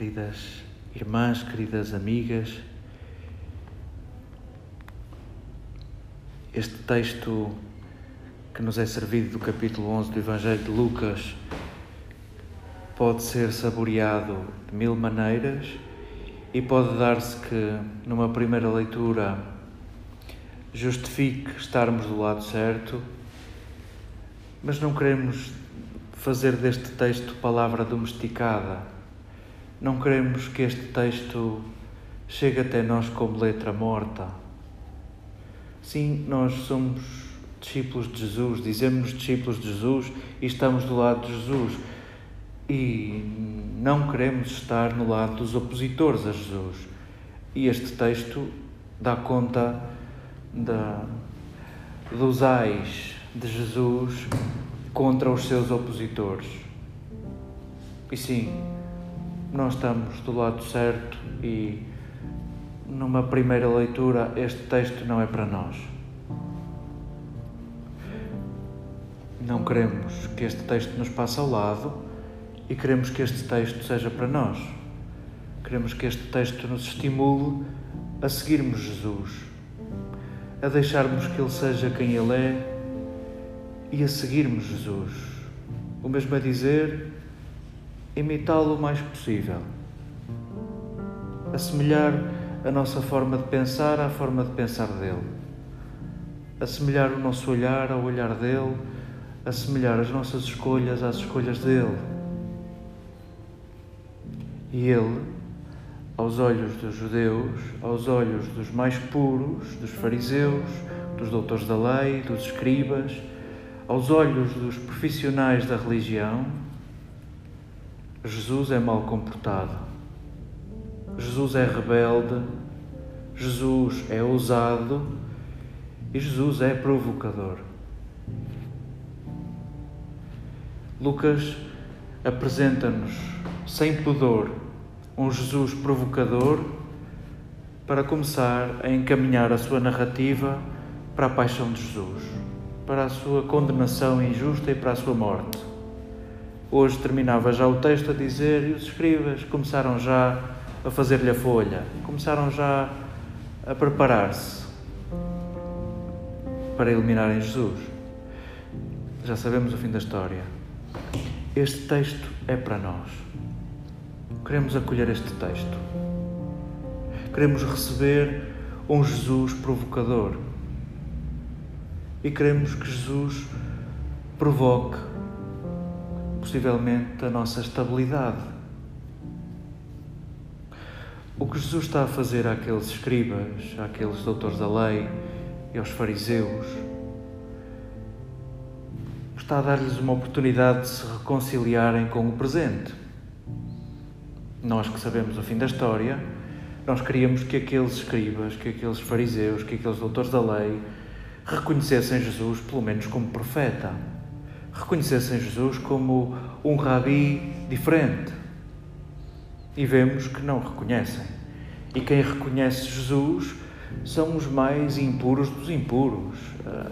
queridas irmãs, queridas amigas. Este texto que nos é servido do capítulo 11 do Evangelho de Lucas pode ser saboreado de mil maneiras e pode dar-se que, numa primeira leitura, justifique estarmos do lado certo, mas não queremos fazer deste texto palavra domesticada. Não queremos que este texto chegue até nós como letra morta. Sim, nós somos discípulos de Jesus, dizemos-nos discípulos de Jesus e estamos do lado de Jesus. E não queremos estar no lado dos opositores a Jesus. E este texto dá conta da, dos ais de Jesus contra os seus opositores. E sim, nós estamos do lado certo e numa primeira leitura este texto não é para nós. Não queremos que este texto nos passe ao lado e queremos que este texto seja para nós. Queremos que este texto nos estimule a seguirmos Jesus, a deixarmos que Ele seja quem Ele é e a seguirmos Jesus. O mesmo a dizer, imitá-lo o mais possível. Assemelhar a nossa forma de pensar à forma de pensar dele. Assemelhar o nosso olhar ao olhar dele, assemelhar as nossas escolhas às escolhas dele. E ele, aos olhos dos judeus, aos olhos dos mais puros, dos fariseus, dos doutores da lei, dos escribas, aos olhos dos profissionais da religião, Jesus é mal comportado, Jesus é rebelde, Jesus é ousado e Jesus é provocador. Lucas apresenta-nos, sem pudor, um Jesus provocador para começar a encaminhar a sua narrativa para a paixão de Jesus para a sua condenação injusta e para a sua morte. Hoje terminava já o texto a dizer, e os escribas começaram já a fazer-lhe a folha, começaram já a preparar-se para eliminarem Jesus. Já sabemos o fim da história. Este texto é para nós. Queremos acolher este texto. Queremos receber um Jesus provocador e queremos que Jesus provoque, possivelmente, a nossa estabilidade. O que Jesus está a fazer àqueles escribas, àqueles doutores da lei e aos fariseus, está a dar-lhes uma oportunidade de se reconciliarem com o presente. Nós que sabemos o fim da história, nós queríamos que aqueles escribas, que aqueles fariseus, que aqueles doutores da lei, reconhecessem Jesus pelo menos como profeta, reconhecessem Jesus como um rabi diferente. E vemos que não reconhecem. E quem reconhece Jesus são os mais impuros dos impuros,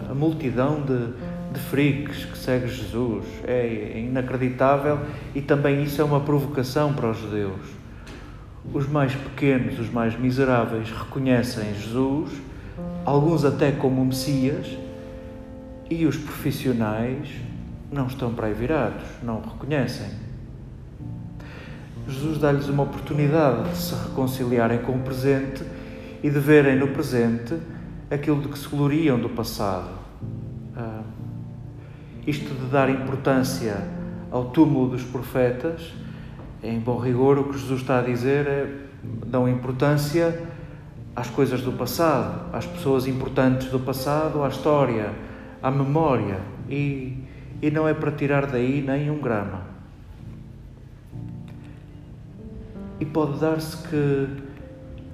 a multidão de, de freaks que segue Jesus. É inacreditável e também isso é uma provocação para os judeus. Os mais pequenos, os mais miseráveis reconhecem Jesus alguns até como Messias, e os profissionais não estão para aí virados, não o reconhecem. Jesus dá-lhes uma oportunidade de se reconciliarem com o presente e de verem no presente aquilo de que se gloriam do passado. Ah, isto de dar importância ao túmulo dos profetas, em bom rigor, o que Jesus está a dizer é dão importância às coisas do passado, às pessoas importantes do passado, à história, à memória. E, e não é para tirar daí nem um grama. E pode dar-se que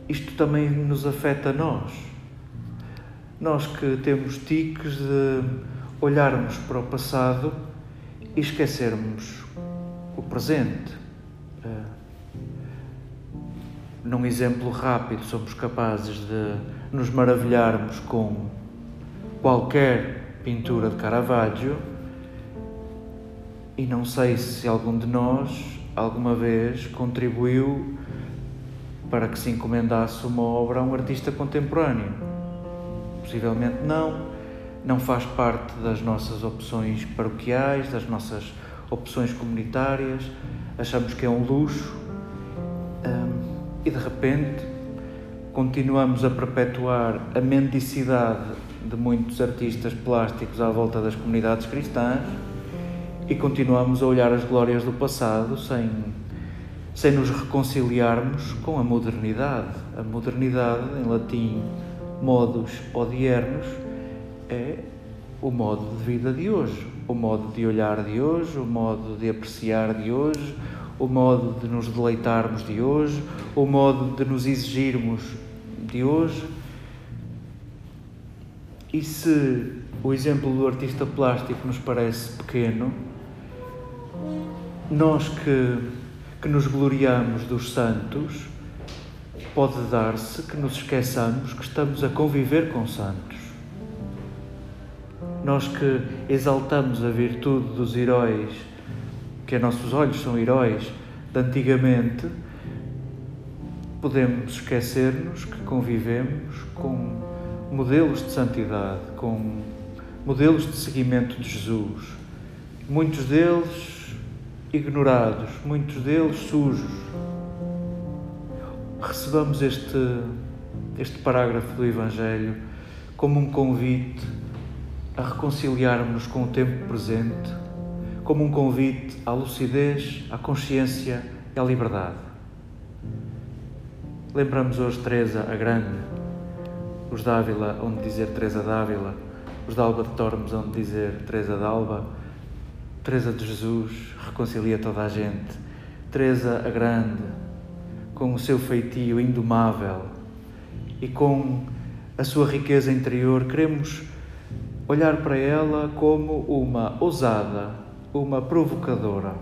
isto também nos afeta a nós. Nós que temos tiques de olharmos para o passado e esquecermos o presente. Uh, num exemplo rápido, somos capazes de nos maravilharmos com qualquer pintura de Caravaggio e não sei se algum de nós alguma vez contribuiu para que se encomendasse uma obra a um artista contemporâneo? Possivelmente não. Não faz parte das nossas opções paroquiais, das nossas opções comunitárias. Achamos que é um luxo. E de repente continuamos a perpetuar a mendicidade de muitos artistas plásticos à volta das comunidades cristãs e continuamos a olhar as glórias do passado sem, sem nos reconciliarmos com a modernidade. A modernidade, em latim, modus odiernos, é o modo de vida de hoje, o modo de olhar de hoje, o modo de apreciar de hoje, o modo de nos deleitarmos de hoje, o modo de nos exigirmos de hoje. E se o exemplo do artista plástico nos parece pequeno, nós que, que nos gloriamos dos santos, pode dar-se que nos esqueçamos que estamos a conviver com santos. Nós que exaltamos a virtude dos heróis, que a nossos olhos são heróis de antigamente, podemos esquecer-nos que convivemos com modelos de santidade, com modelos de seguimento de Jesus. Muitos deles ignorados, muitos deles sujos. Recebamos este, este parágrafo do Evangelho como um convite a reconciliarmos com o tempo presente, como um convite à lucidez, à consciência e à liberdade. Lembramos hoje Teresa a Grande, os Dávila, onde dizer Teresa Dávila, os de Alba de Tormes, onde dizer Teresa d'Alba, Teresa de Jesus reconcilia toda a gente. Teresa a Grande, com o seu feitio indomável e com a sua riqueza interior, queremos olhar para ela como uma ousada, uma provocadora,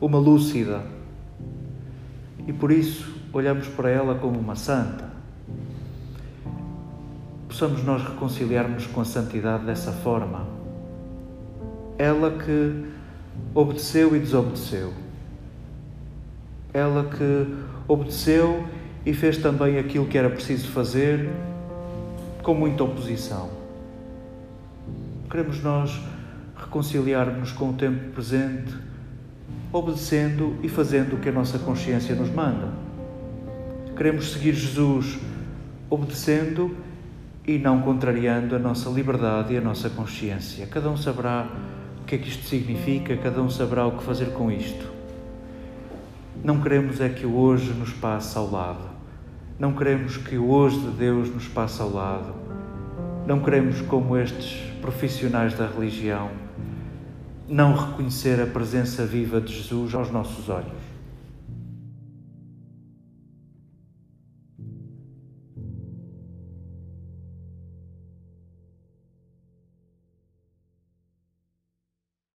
uma lúcida. E por isso olhamos para ela como uma santa. Possamos nós reconciliarmos com a santidade dessa forma ela que obedeceu e desobedeceu. Ela que obedeceu e fez também aquilo que era preciso fazer com muita oposição. Queremos nós reconciliar-nos com o tempo presente, obedecendo e fazendo o que a nossa consciência nos manda. Queremos seguir Jesus obedecendo e não contrariando a nossa liberdade e a nossa consciência. Cada um saberá o que é que isto significa, cada um saberá o que fazer com isto. Não queremos é que o hoje nos passe ao lado. Não queremos que o hoje de Deus nos passe ao lado. Não queremos, como estes profissionais da religião, não reconhecer a presença viva de Jesus aos nossos olhos.